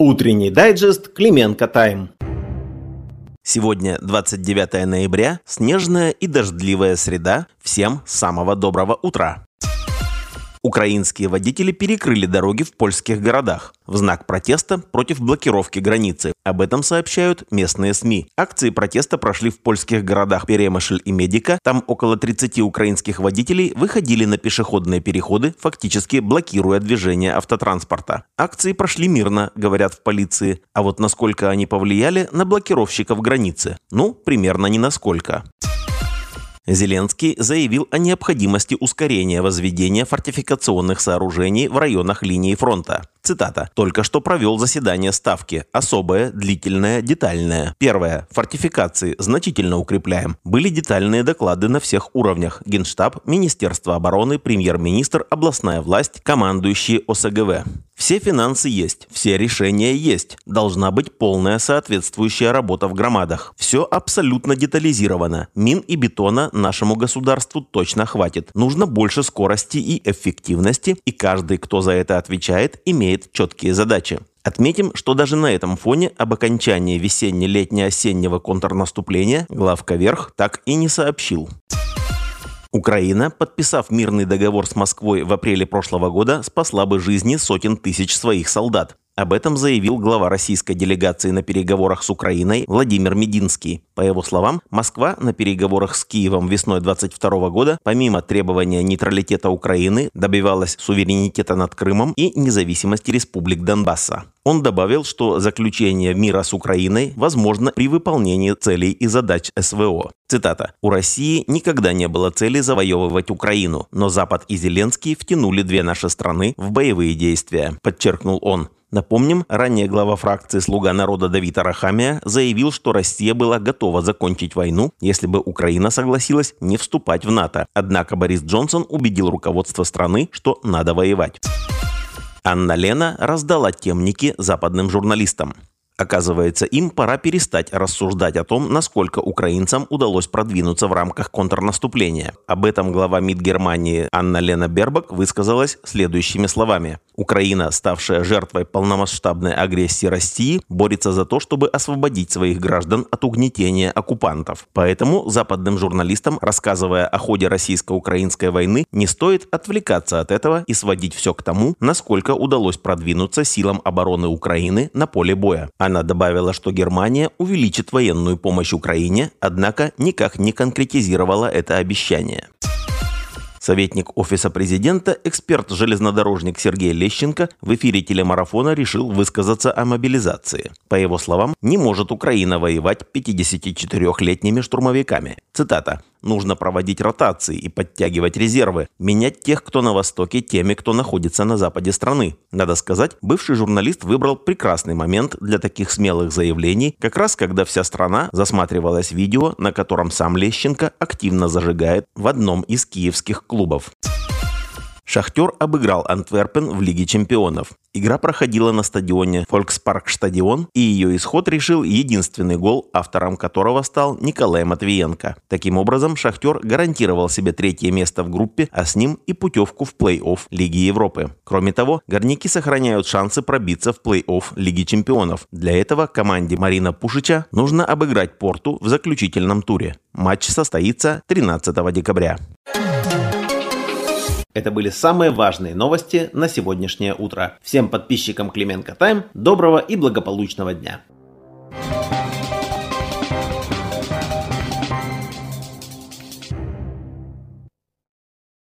Утренний дайджест Клименко Тайм. Сегодня 29 ноября, снежная и дождливая среда. Всем самого доброго утра. Украинские водители перекрыли дороги в польских городах в знак протеста против блокировки границы. Об этом сообщают местные СМИ. Акции протеста прошли в польских городах Перемышль и Медика. Там около 30 украинских водителей выходили на пешеходные переходы, фактически блокируя движение автотранспорта. Акции прошли мирно, говорят в полиции. А вот насколько они повлияли на блокировщиков границы? Ну, примерно ни насколько. Зеленский заявил о необходимости ускорения возведения фортификационных сооружений в районах линии фронта. Цитата. «Только что провел заседание Ставки. Особое, длительное, детальное. Первое. Фортификации. Значительно укрепляем. Были детальные доклады на всех уровнях. Генштаб, Министерство обороны, премьер-министр, областная власть, командующие ОСГВ. Все финансы есть, все решения есть. Должна быть полная соответствующая работа в громадах. Все абсолютно детализировано. Мин и бетона нашему государству точно хватит. Нужно больше скорости и эффективности, и каждый, кто за это отвечает, имеет четкие задачи. Отметим, что даже на этом фоне об окончании весенне-летне-осеннего контрнаступления главка Верх так и не сообщил. Украина, подписав мирный договор с Москвой в апреле прошлого года, спасла бы жизни сотен тысяч своих солдат. Об этом заявил глава российской делегации на переговорах с Украиной Владимир Мединский. По его словам, Москва на переговорах с Киевом весной 22 года, помимо требования нейтралитета Украины, добивалась суверенитета над Крымом и независимости республик Донбасса. Он добавил, что заключение мира с Украиной возможно при выполнении целей и задач СВО. Цитата. «У России никогда не было цели завоевывать Украину, но Запад и Зеленский втянули две наши страны в боевые действия», подчеркнул он. Напомним, ранее глава фракции «Слуга народа» Давид Арахамия заявил, что Россия была готова закончить войну, если бы Украина согласилась не вступать в НАТО. Однако Борис Джонсон убедил руководство страны, что надо воевать. Анна Лена раздала темники западным журналистам. Оказывается, им пора перестать рассуждать о том, насколько украинцам удалось продвинуться в рамках контрнаступления. Об этом глава МИД Германии Анна Лена Бербак высказалась следующими словами. Украина, ставшая жертвой полномасштабной агрессии России, борется за то, чтобы освободить своих граждан от угнетения оккупантов. Поэтому западным журналистам, рассказывая о ходе российско-украинской войны, не стоит отвлекаться от этого и сводить все к тому, насколько удалось продвинуться силам обороны Украины на поле боя. Она добавила, что Германия увеличит военную помощь Украине, однако никак не конкретизировала это обещание. Советник Офиса президента, эксперт-железнодорожник Сергей Лещенко в эфире телемарафона решил высказаться о мобилизации. По его словам, не может Украина воевать 54-летними штурмовиками. Цитата. Нужно проводить ротации и подтягивать резервы, менять тех, кто на востоке, теми, кто находится на западе страны. Надо сказать, бывший журналист выбрал прекрасный момент для таких смелых заявлений, как раз когда вся страна засматривалась видео, на котором сам Лещенко активно зажигает в одном из киевских клубов. Шахтер обыграл Антверпен в Лиге чемпионов. Игра проходила на стадионе Фолькспарк-Стадион, и ее исход решил единственный гол, автором которого стал Николай Матвиенко. Таким образом, Шахтер гарантировал себе третье место в группе, а с ним и путевку в плей-офф Лиги Европы. Кроме того, горняки сохраняют шансы пробиться в плей-офф Лиги чемпионов. Для этого команде Марина Пушича нужно обыграть Порту в заключительном туре. Матч состоится 13 декабря. Это были самые важные новости на сегодняшнее утро. Всем подписчикам Клименко Тайм доброго и благополучного дня.